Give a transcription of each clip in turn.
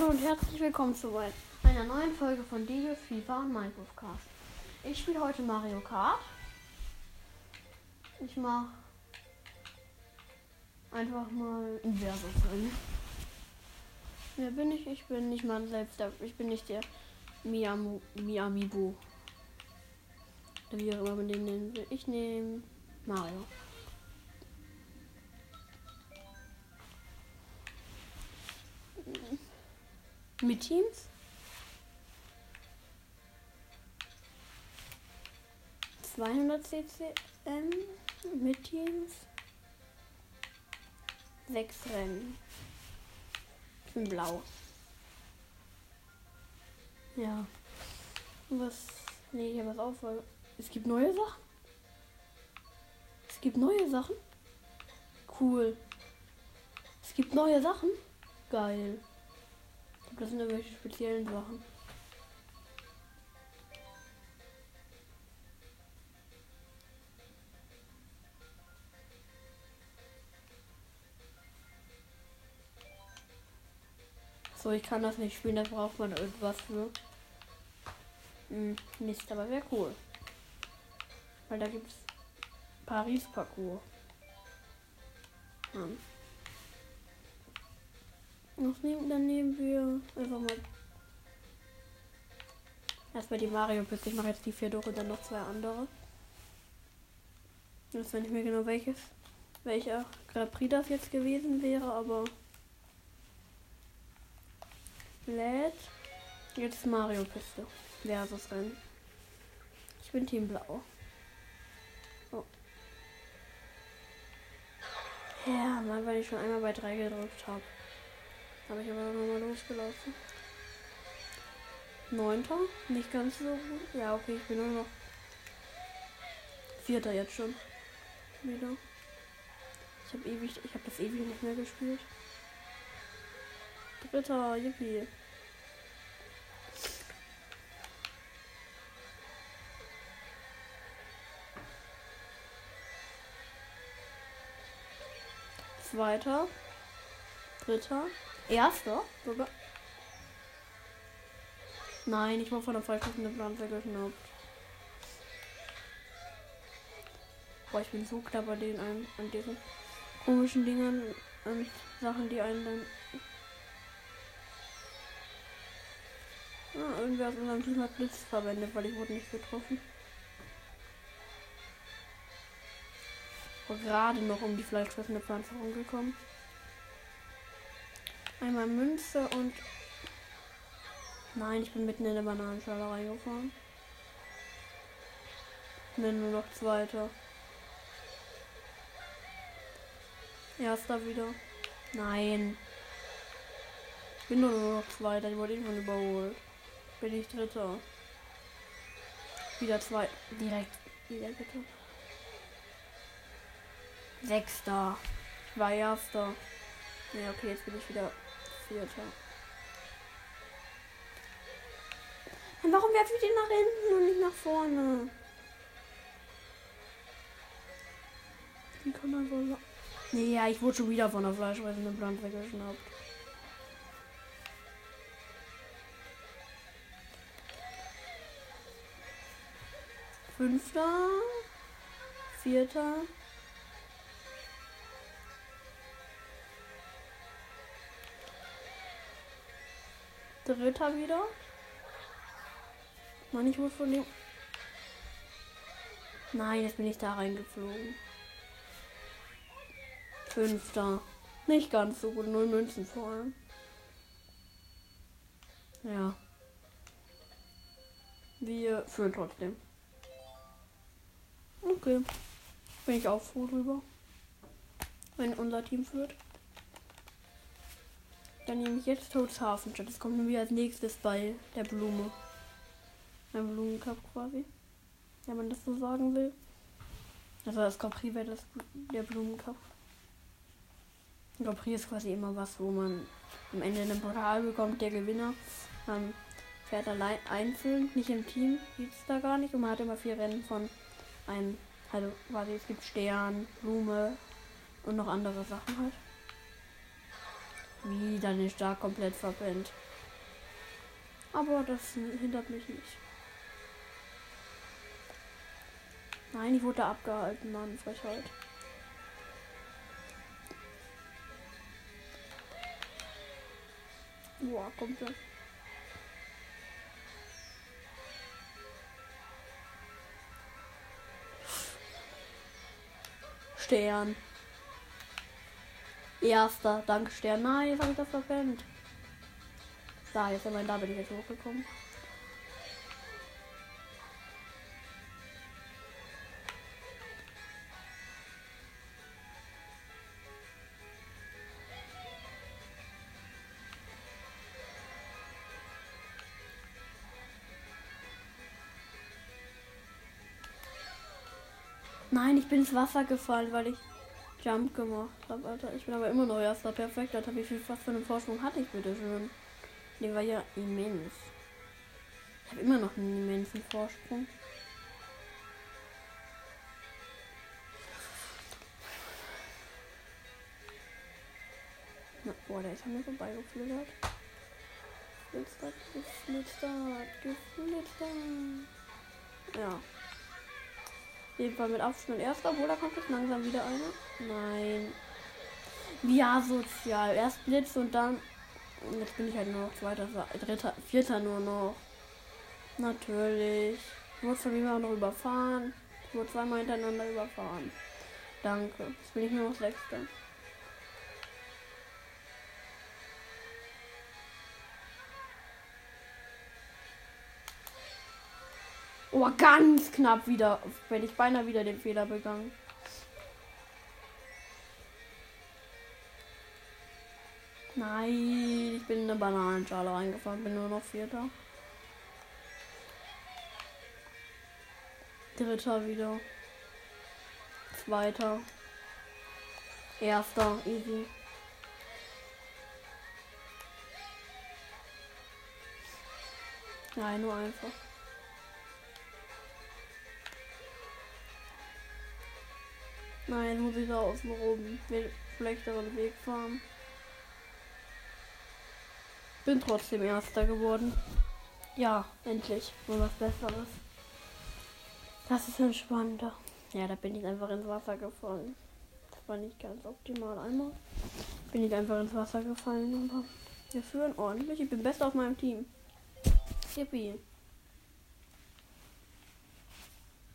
Hallo und herzlich willkommen zu einer neuen Folge von Dio, FIFA und Minecraft Cast. Ich spiele heute Mario Kart. Ich mache einfach mal ein Versus drin. Wer bin ich? Ich bin nicht mal selbst, der, ich bin nicht der Miyamu, Miyamibo. Oder wie auch immer man den nennen will. Ich nehme Mario. Mit Teams? Zweihundert CCM mit Teams. Sechs Rennen. Ich blau. Ja. Was. Nee, habe was auf, weil es gibt neue Sachen. Es gibt neue Sachen. Cool. Es gibt neue Sachen. Geil. Das sind irgendwelche speziellen Sachen. So, ich kann das nicht spielen, da braucht man irgendwas für. Hm, Mist, aber wäre cool. Weil da gibt's Paris-Parcours. Hm. Nehmen, dann nehmen wir einfach mal erstmal die Mario Piste. Ich mache jetzt die vier durch und dann noch zwei andere. Ich weiß nicht mehr genau welches, welcher Grand Prix das jetzt gewesen wäre, aber lädt jetzt Mario Piste versus Rennen. Ich bin Team Blau. Oh. Ja, mal weil ich schon einmal bei 3 gedrückt habe. Habe ich aber nochmal losgelaufen. Neunter, nicht ganz so gut. Ja, okay, ich bin nur noch Vierter jetzt schon. Wieder. Ich habe ewig, ich habe das ewig nicht mehr gespielt. Dritter, yippie. Zweiter. Dritter. Erster sogar. Nein, ich war von der falschen Pflanze geschnappt. Boah, ich bin so klar bei denen an, an diesen komischen Dingen und Sachen, die einen dann. Ah, irgendwer aus unserem Team hat Blitz verwendet, weil ich wurde nicht getroffen. War gerade noch um die fleischfressende Pflanze rumgekommen. Einmal Münze und. Nein, ich bin mitten in der Bananenschale reingefahren. Bin nur noch Zweiter. Erster wieder. Nein. Ich bin nur noch Zweiter. Ich wurde irgendwann überholt. Bin ich Dritter. Wieder zwei. Direkt. Wieder bitte. Sechster. War Erster. Ja, okay, jetzt bin ich wieder Vierter. Und warum werfe ich den nach hinten und nicht nach vorne? Wie kann man so. Ja, ich wurde schon wieder von der fleischfressenden Pflanze weggeschnappt. Fünfter. Vierter. Dritter wieder. Mann, ich wurde von dem. Nein, jetzt bin ich da reingeflogen. Fünfter. Nicht ganz so gut. Null Münzen vor allem. Ja. Wir führen trotzdem. Okay. Bin ich auch froh drüber. Wenn unser Team führt. Dann nehme ich jetzt Toads Hafenstadt. Das kommt nämlich als nächstes bei der Blume. Ein Blumencup quasi. Wenn man das so sagen will. Also das Capri wäre das der Blumencup. Capri ist quasi immer was, wo man am Ende einen Portal bekommt, der Gewinner. Man fährt allein einzeln, nicht im Team, gibt es da gar nicht. Und man hat immer vier Rennen von einem, also quasi es gibt Stern, Blume und noch andere Sachen halt. Wieder den Start komplett verpennt. Aber das hindert mich nicht. Nein, ich wurde abgehalten, Mann. Frechheit. Boah, komplett. Stern. Erster, danke Stern. Nein, jetzt habe ich das verpennt. Da, jetzt immerhin, da bin ich jetzt hochgekommen. Nein, ich bin ins Wasser gefallen, weil ich Jump gemacht habe, Alter. Ich bin aber immer noch erster. Perfekt, Alter. Wie viel was für einen Vorsprung hatte ich bitte schön? Der war ja immens. Ich habe immer noch einen immensen Vorsprung. Na, boah, der ist an mir vorbeigeflügelt. Geflüstert, geflüstert, geflüstert. Ja. Jeden Fall mit Abstand erster, obwohl da kommt jetzt langsam wieder einer. Nein. Wie asozial. Erst Blitz und dann. Jetzt bin ich halt nur noch zweiter, dritter, vierter nur noch. Natürlich. Ich wurde von ihm auch noch überfahren. Ich wurde zweimal hintereinander überfahren. Danke. Jetzt bin ich nur noch sechster. Oh, ganz knapp wieder. Wenn ich beinahe wieder den Fehler begangen. Nein, ich bin in eine Bananenschale reingefahren, bin nur noch Vierter. Dritter wieder. Zweiter. Erster, easy. Nein, nur einfach. Nein, muss ich da außen rum den schlechteren Weg fahren. Bin trotzdem Erster geworden. Ja, endlich. Nur was Besseres. Das ist entspannter. Ja, da bin ich einfach ins Wasser gefallen. Das war nicht ganz optimal. Einmal bin ich einfach ins Wasser gefallen. Aber wir führen ordentlich. Ich bin best auf meinem Team. Yippie.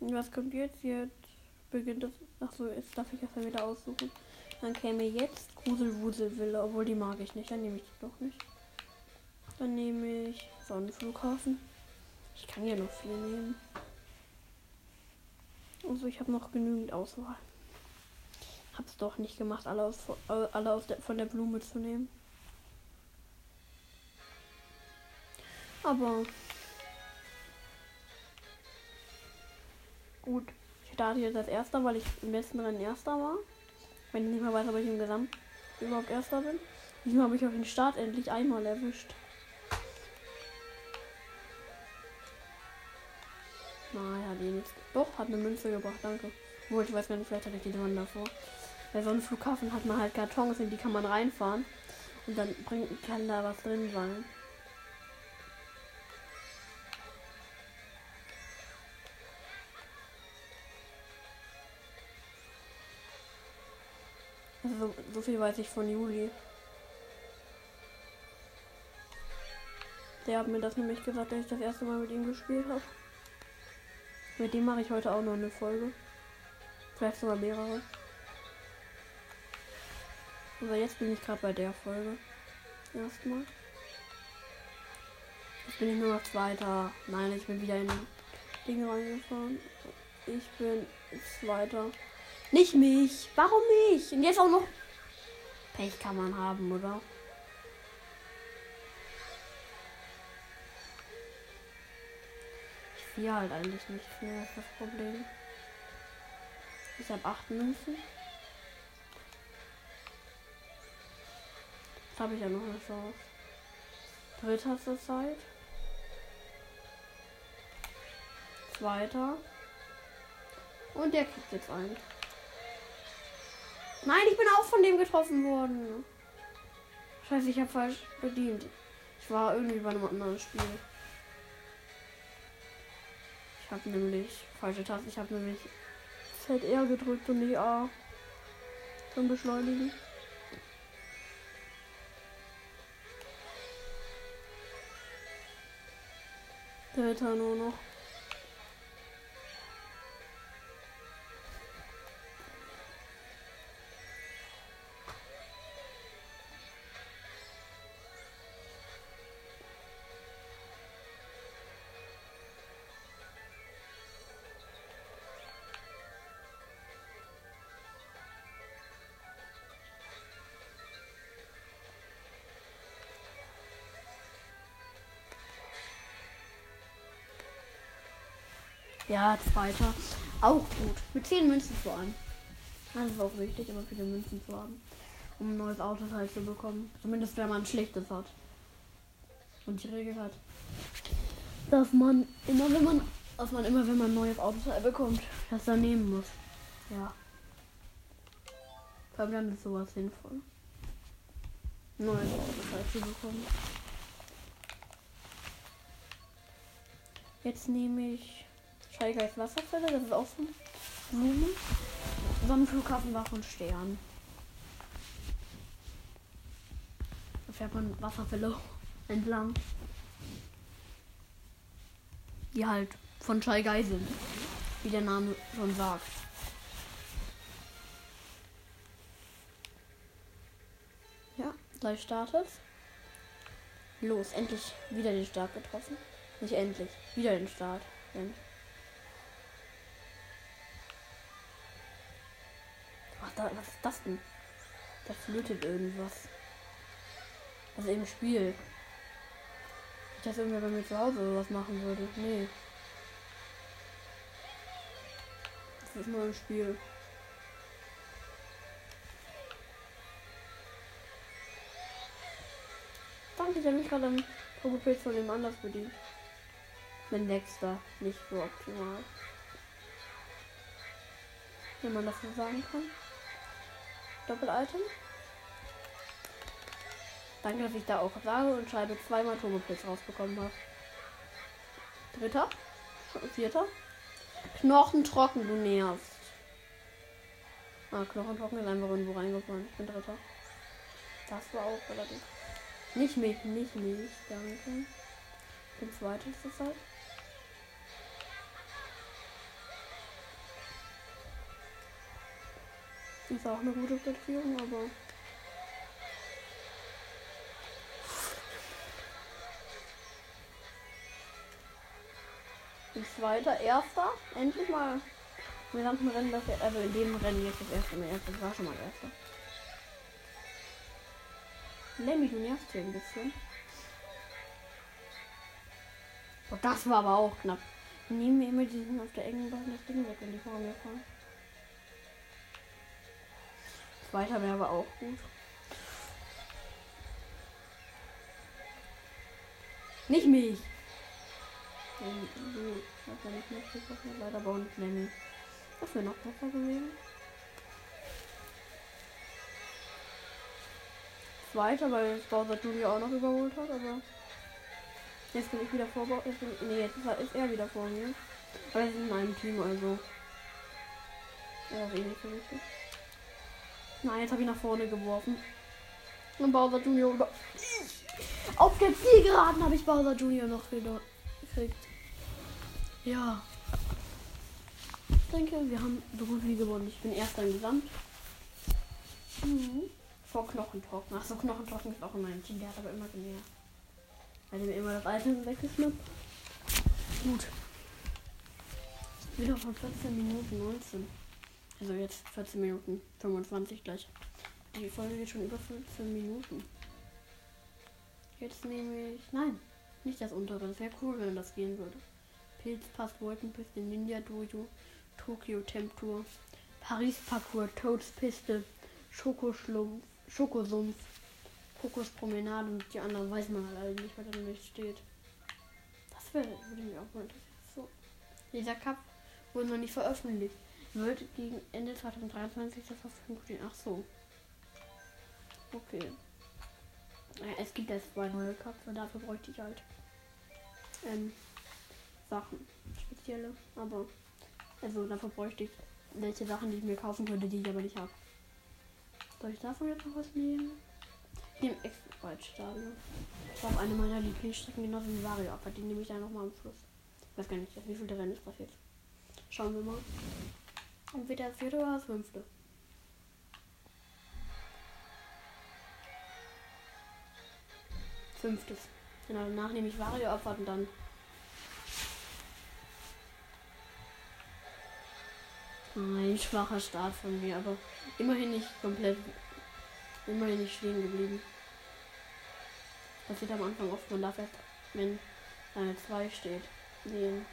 Was kommt jetzt? Jetzt beginnt das. Achso, jetzt darf ich erstmal wieder aussuchen. Dann käme jetzt Gruselwuselwille, obwohl die mag ich nicht. Dann nehme ich die doch nicht. Dann nehme ich Sonnenflughafen. Ich kann ja noch viel nehmen. Also ich habe noch genügend Auswahl. Hab's doch nicht gemacht, alle, aus, alle aus der, von der Blume zu nehmen. Aber gut. Starte jetzt als erster, weil ich im letzten Rennen erster war. Wenn ich nicht mehr weiß, ob ich im Gesamt überhaupt erster bin. Diesmal habe ich auch den Start endlich einmal erwischt. Nein, hat eh nichts. Doch, hat eine Münze gebracht, danke. Obwohl, ich weiß gar nicht, vielleicht hatte ich die Wand davor. Bei so einem Flughafen hat man halt Kartons, in die kann man reinfahren. Und dann bringt, kann da was drin sein. Also, so viel weiß ich von Juli. Der hat mir das nämlich gesagt, als ich das erste Mal mit ihm gespielt habe. Mit dem mache ich heute auch noch eine Folge. Vielleicht sogar mehrere. Aber jetzt bin ich gerade bei der Folge. Erstmal. Jetzt bin ich nur noch zweiter. Nein, ich bin wieder in Dinge reingefahren. Ich bin zweiter. Nicht mich. Warum nicht? Und jetzt auch noch. Pech kann man haben, oder? Ich sehe halt eigentlich nichts mehr, ist das Problem. Ich habe acht Münzen. Jetzt habe ich ja noch eine Chance. Dritter zur Zeit. Zweiter. Und der kriegt jetzt ein. Nein, ich bin auch von dem getroffen worden. Scheiße, ich habe falsch bedient. Ich war irgendwie bei einem anderen Spiel. Ich habe nämlich falsche Taste. Ich habe nämlich ZR gedrückt und nicht A. Zum Beschleunigen. Dritter nur noch. Ja, zweiter. Auch gut. Mit 10 Münzen vor allem. Das ist auch wichtig, immer viele Münzen zu haben. Um ein neues Auto halt zu bekommen. Zumindest wenn man ein schlechtes hat. Und die Regel hat. Dass man immer, wenn man. Dass man immer, wenn man ein neues Auto bekommt, das dann nehmen muss. Ja. Vor allem dann ist sowas sinnvoll. Neues Auto halt zu bekommen. Jetzt nehme ich Schallgeist Wasserfälle, das ist auch so Blumen. Sonnenflughafen Wach und Stern. Da fährt man Wasserfälle entlang. Die halt von Schalgei sind. Wie der Name schon sagt. Ja, gleich startet. Los, endlich wieder den Start getroffen. Nicht endlich, wieder den Start. Denn da, was ist das denn? Da flötet irgendwas. Also im Spiel. Ich dachte irgendwie, bei mir zu Hause was machen würde. Nee. Das ist nur im Spiel. Danke, habe mich gerade am Poképilz von dem anders bedient. Mein nächster, nicht so optimal. Wenn man das so sagen kann. Doppel-Item. Danke, dass ich da auch sage und schreibe zweimal Turboblitz rausbekommen habe. Dritter. Vierter. Knochentrocken, du nervst. Ah, Knochentrocken ist einfach irgendwo reingefallen. Ich bin Dritter. Das war auch relativ. Nicht mich, nicht mich, danke. Ich bin Zweiter zur Zeit. Ist auch eine gute Platzierung, aber. Bin zweiter, erster. Endlich mal im gesamten Rennen, das also in dem Rennen jetzt das erste Mal. Das war schon mal erster. Lemmy, du nervst hier ein bisschen. Oh, das war aber auch knapp. Nehmen wir immer diesen auf der engen Bahn das Ding weg, wenn die vor mir fahren. Wäre aber auch gut. Nicht mich. Nicht mitgekommen. Leider aber nicht Lenny. Das wäre noch besser gewesen. Zweiter, weil Bowser Junior auch noch überholt hat, aber jetzt bin ich wieder vor. Bin, nee, jetzt ist er wieder vor mir. Aber wir sind in einem Team, also. Ja, ist eh so wichtig. Nein, jetzt habe ich nach vorne geworfen. Und Bowser Junior über. Auf der Zielgeraden habe ich Bowser Junior noch gekriegt. Ja. Ich denke, wir haben so gut wie gewonnen. Ich bin erster im Gesamt. Mhm. Vor Knochentrocken. Achso, Knochentrocken ist auch in meinem Team. Der hat aber immer genervt. Weil der mir immer das Item weggeschnappt. Gut. Wieder von 14 Minuten 19. Also jetzt 14 Minuten 25 gleich. Die Folge geht schon über 15 Minuten. Jetzt nehme ich. Nein, nicht das untere. Das wäre cool, wenn das gehen würde. Pilzpass, Wolkenpiste, Ninja Dojo, Tokyo Temptur, Paris Parcours, Toads Piste, Schokoschlumpf, Schokosumpf, Kokos Promenade und die anderen weiß man halt nicht, was da nicht steht. Das wäre, würde mich auch mal interessieren. So. Dieser Cup wurde noch nicht veröffentlicht wird gegen Ende 2023 zur Verfügung stehen. Ach so. Okay. Es gibt erst zwei neue und dafür bräuchte ich halt ähm, Sachen. Spezielle. Aber also dafür bräuchte ich welche Sachen, die ich mir kaufen könnte, die ich aber nicht habe. Soll ich davon jetzt noch was nehmen? Ich nehme Extra-Stadion. Das war auch eine meiner Lieblingsstrecken, genauso wie Vario Opfer. Die nehme ich dann nochmal am Schluss. Ich weiß gar nicht, wie viel der Rennen ist das jetzt. Schauen wir mal. Entweder vierte oder fünfte. Fünftes. Genau, danach nehme ich Vario Opfer und dann. Ein schwacher Start von mir, aber immerhin nicht komplett. Immerhin nicht stehen geblieben. Das passiert am Anfang oft, man darf erst, wenn eine 2 steht, sehen.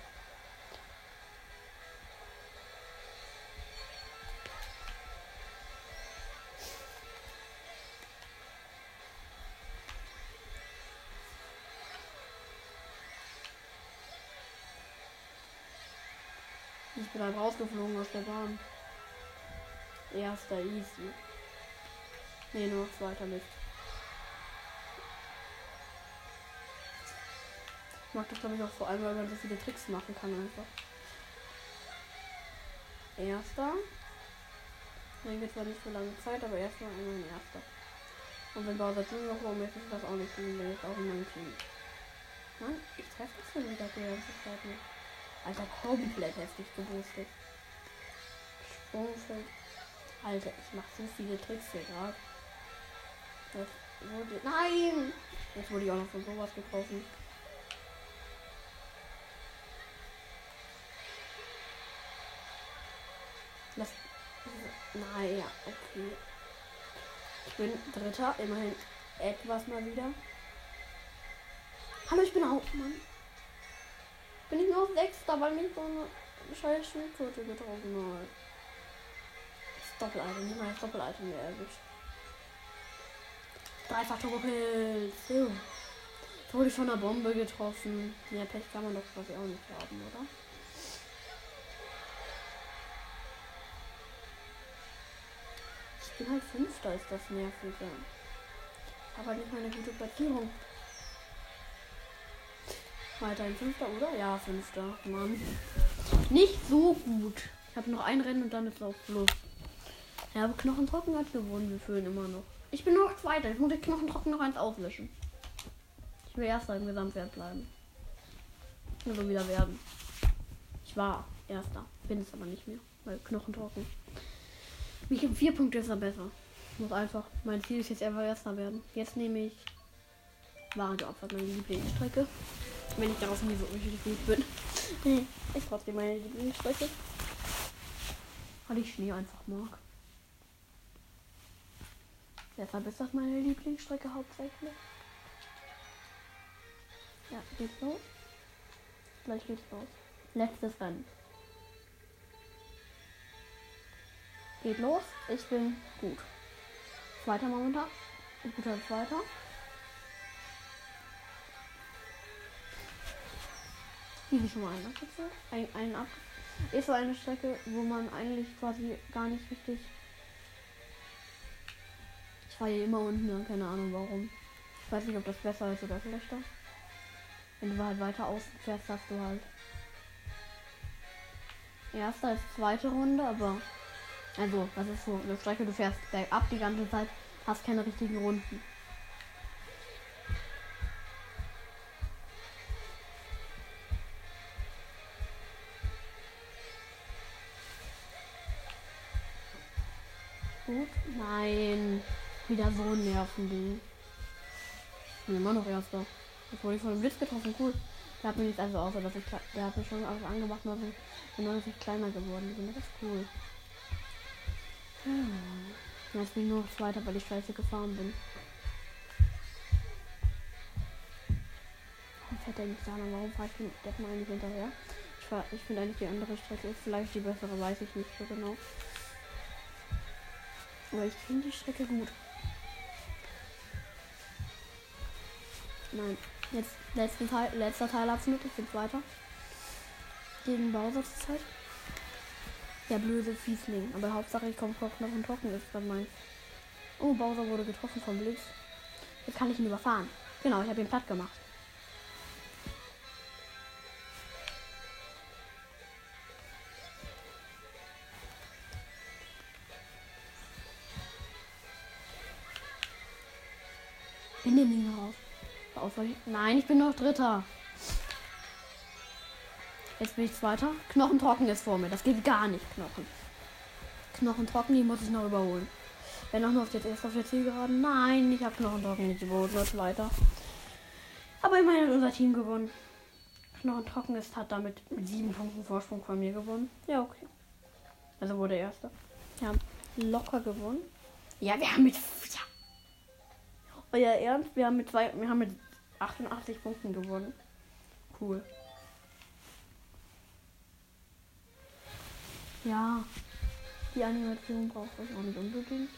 Bin rausgeflogen aus der Bahn. Erster easy. Nee, nur noch zweiter Mist. Ich mag das glaube ich auch vor allem, weil man so viele Tricks machen kann einfach. Erster. Dann geht zwar nicht so lange Zeit, aber erstmal einmal ein erster. Und wenn Bowser Junior rum ist, ist das auch nicht viel, wenn ich auch in meinem Team. Mann, ich treffe das schon wieder die ganze Zeit nicht. Alter, komplett heftig geboostet. Sprungfeld. Alter, ich mach so viele Tricks hier gerade. Das wurde. Nein! Jetzt wurde ich auch noch von sowas getroffen. Das. Naja, okay. Ich bin Dritter, immerhin etwas mal wieder. Hallo, ich bin Hauptmann. Bin ich nur Sechster, weil mich so eine scheiß Schildkröte getroffen hat. Das Doppel-Item, niemals Doppel-Item mehr erwischt. Dreifach Turbopilz. Jetzt wurde ich von einer Bombe getroffen. Ja, Pech kann man doch quasi auch nicht haben, oder? Ich bin halt Fünfter, ist das nervige. Aber nicht meine gute Platzierung. Weiterhin Fünfter, oder? Ja, Fünfter. Mann. Nicht so gut. Ich habe noch ein Rennen und dann ist auch Schluss. Ja, aber Knochentrocken hat gewonnen. Wir führen immer noch. Ich bin noch Zweiter. Ich muss den Knochentrocken noch eins auslöschen. Ich will Erster im Gesamtwert bleiben. Also wieder werden. Ich war Erster. Bin es aber nicht mehr. Weil Knochentrocken. Mich um vier Punkte ist er besser. Muss einfach. Mein Ziel ist jetzt einfach Erster werden. Jetzt nehme ich Waage Opfer, meine Lieblingsstrecke. Wenn ich darauf nie so richtig gut bin. Ist trotzdem meine Lieblingsstrecke. Weil ich Schnee einfach mag. Deshalb ist das meine Lieblingsstrecke hauptsächlich. Ja, geht's los? Gleich geht's los. Letztes Rennen. Geht los. Ich bin gut. Zweiter momentan. Guter Zweiter. Hier schon mal ein Abwechsel. Ein, ein Ab ist so eine Strecke, wo man eigentlich quasi gar nicht richtig. Ich fahre hier immer unten, ja, keine Ahnung warum. Ich weiß nicht, ob das besser ist oder schlechter. Wenn du halt weiter außen fährst, hast du halt. Erster ist zweite Runde, aber. Also, das ist so eine Strecke, du fährst bergab die ganze Zeit, hast keine richtigen Runden. Gut. Nein. Wieder so ein Nervending. Ich bin immer noch erster. Jetzt wurde ich von einem Blitz getroffen. Cool. Der hat mir nichts also außer, dass ich der hat mir schon alles angemacht, dass ich, ich kleiner geworden bin. Das ist cool. Hm. Jetzt bin ich nur noch Zweiter, weil ich scheiße gefahren bin. Fährt der nicht da lang? Warum fahre ich jetzt mal nicht hinterher? Ich, ich finde eigentlich die andere Strecke ist vielleicht die bessere, weiß ich nicht so genau. Aber ich finde die Strecke gut. Nein, jetzt letzten Teil, letzter Teilabschnitt, ich bin weiter. Gegen Bowser zur Zeit. Der blöde Fiesling. Aber Hauptsache ich komme noch und trocken ist dann mein. Oh, Bowser wurde getroffen vom Blitz. Jetzt kann ich ihn überfahren. Genau, ich habe ihn platt gemacht. Nein, ich bin noch Dritter. Jetzt bin ich Zweiter. Knochen trocken ist vor mir. Das geht gar nicht, Knochen. Knochen trocken, die muss ich noch überholen. Wenn auch nur auf jetzt erst auf der Zielgeraden. Nein, ich habe Knochen trocken nicht überholt, nur Zweiter. Aber immerhin hat unser Team gewonnen. Knochen trocken ist, hat damit mit sieben Punkten Vorsprung von mir gewonnen. Ja, okay. Also wurde Erster. Wir haben locker gewonnen. Ja, wir haben mit. Ja. Euer Ernst, wir haben mit zwei. Wir haben mit 88 Punkten gewonnen. Cool. Ja. Die Animation brauche ich auch nicht unbedingt.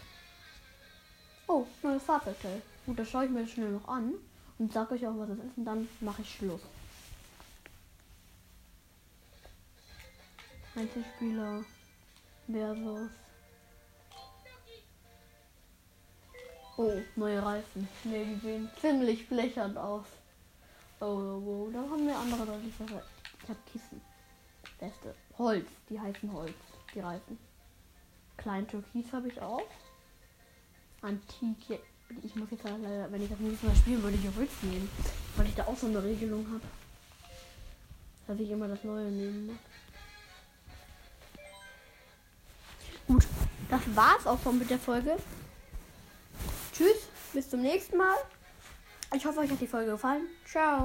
Oh, neues Fahrzeugteil. Gut, das schaue ich mir schnell noch an und sage euch auch, was das ist und dann mache ich Schluss. Einzelspieler versus. Oh, neue Reifen. Ne, die sehen ziemlich blechern aus. Oh, oh, oh. da haben wir andere deutlich besser. Ich habe Kissen. Beste. Holz, die heißen Holz, die Reifen. Klein Türkis habe ich auch. Antike. Ich muss jetzt leider, wenn ich das nächste Mal spielen würde, ich Holz nehmen. Weil ich da auch so eine Regelung habe. Dass ich immer das Neue nehmen muss. Gut, das war's auch schon mit der Folge. Bis zum nächsten Mal. Ich hoffe, euch hat die Folge gefallen. Ciao.